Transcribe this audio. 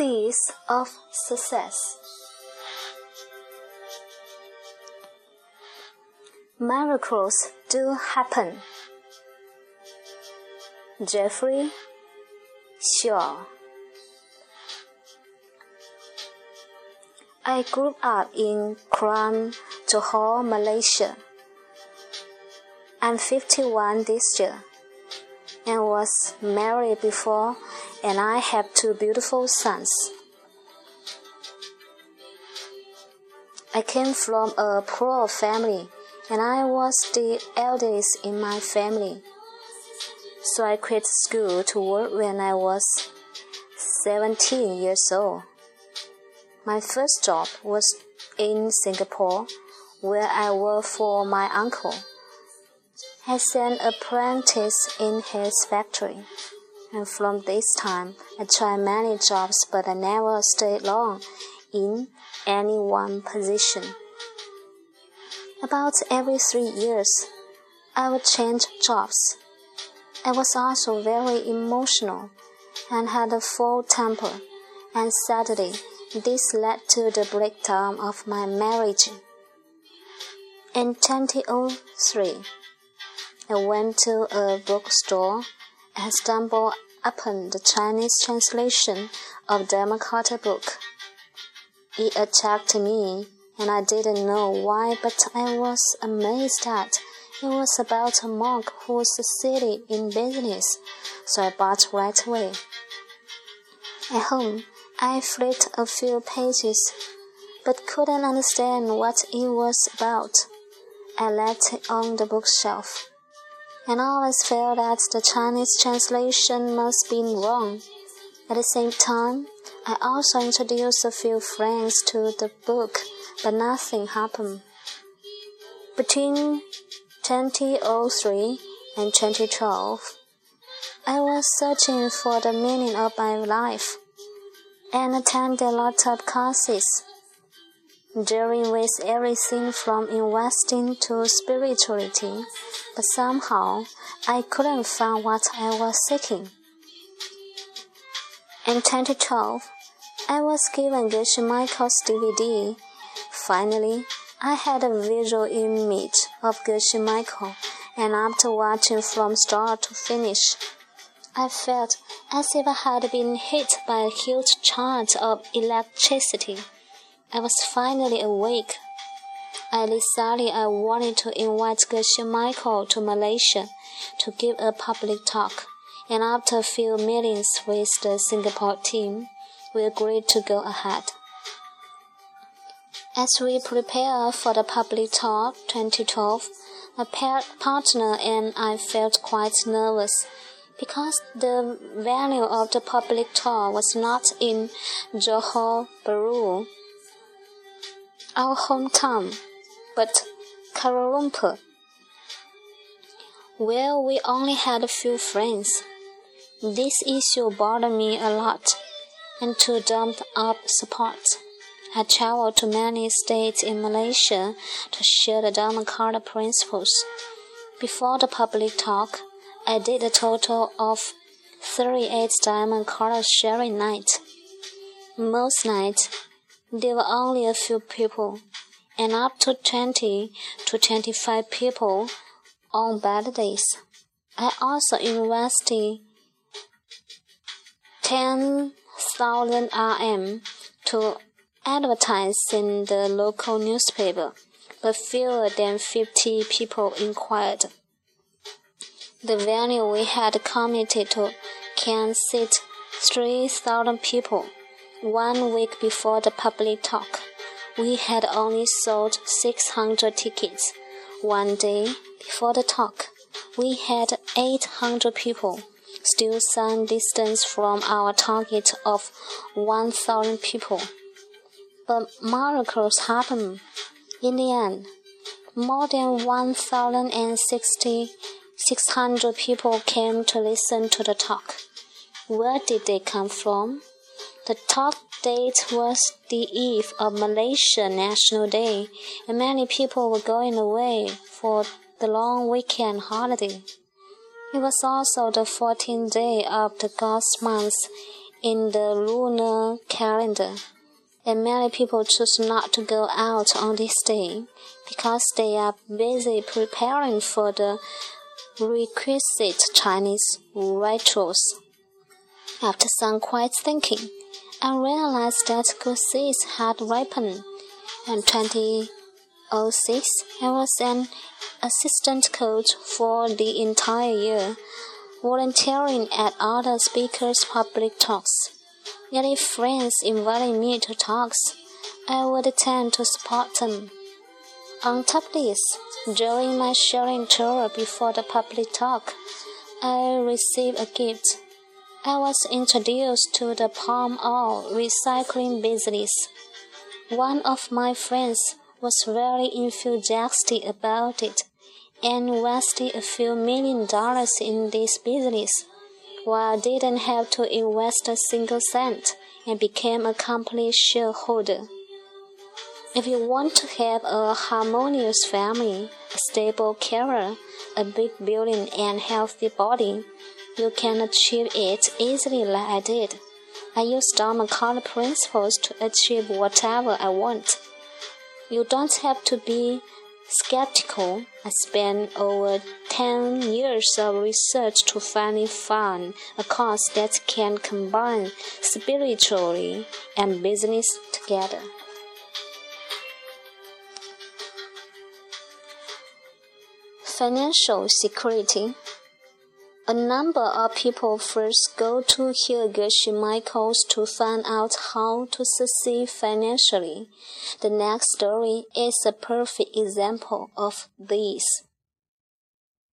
Seeds of Success Miracles do happen. Jeffrey Shaw I grew up in Kuala Johor, Malaysia. I'm 51 this year and was married before, and I have two beautiful sons. I came from a poor family, and I was the eldest in my family. So I quit school to work when I was 17 years old. My first job was in Singapore, where I worked for my uncle as an apprentice in his factory. And from this time, I tried many jobs, but I never stayed long in any one position. About every three years, I would change jobs. I was also very emotional and had a full temper, and sadly, this led to the breakdown of my marriage. In 2003, I went to a bookstore and stumbled upon the Chinese translation of the Dharma book. It attracted me, and I didn't know why, but I was amazed that it was about a monk who succeeded in business, so I bought right away. At home, I flipped a few pages, but couldn't understand what it was about. I left it on the bookshelf and always felt that the Chinese translation must be wrong. At the same time, I also introduced a few friends to the book, but nothing happened. Between 2003 and 2012, I was searching for the meaning of my life and attended a lot of classes dealing with everything from investing to spirituality, but somehow I couldn't find what I was seeking. In 2012, I was given Geshe Michael's DVD. Finally, I had a visual image of Geshe Michael, and after watching from start to finish, I felt as if I had been hit by a huge charge of electricity. I was finally awake. I decided I wanted to invite Geshe Michael to Malaysia to give a public talk, and after a few meetings with the Singapore team, we agreed to go ahead. As we prepare for the public talk 2012, my partner and I felt quite nervous because the venue of the public talk was not in Johor Bahru our hometown, but Kuala Lumpur, where we only had a few friends. This issue bothered me a lot, and to dump up support, I traveled to many states in Malaysia to share the Diamond Cutter principles. Before the public talk, I did a total of 38 Diamond Cutter sharing nights. Most nights, there were only a few people, and up to 20 to 25 people on bad days. I also invested 10,000 RM to advertise in the local newspaper, but fewer than 50 people inquired. The venue we had committed to can seat 3,000 people. One week before the public talk, we had only sold 600 tickets. One day before the talk, we had 800 people, still some distance from our target of 1,000 people. But miracles happen. In the end, more than 1,060 600 people came to listen to the talk. Where did they come from? The top date was the eve of Malaysia National Day, and many people were going away for the long weekend holiday. It was also the 14th day of the Ghost month in the lunar calendar, and many people choose not to go out on this day because they are busy preparing for the requisite Chinese rituals. After some quiet thinking, I realized that seeds had ripened. In 2006, I was an assistant coach for the entire year volunteering at other speakers' public talks. Yet friends invited me to talks, I would attend to support them. On top of this, during my sharing tour before the public talk, I received a gift. I was introduced to the palm oil recycling business. One of my friends was very enthusiastic about it and invested a few million dollars in this business, while I didn't have to invest a single cent and became a complete shareholder. If you want to have a harmonious family, a stable career, a big building, and healthy body, you can achieve it easily like I did. I use Dharma principles to achieve whatever I want. You don't have to be skeptical, I spent over 10 years of research to finally find a course that can combine spirituality and business together. Financial security. A number of people first go to Geshe Michael's to find out how to succeed financially. The next story is a perfect example of this.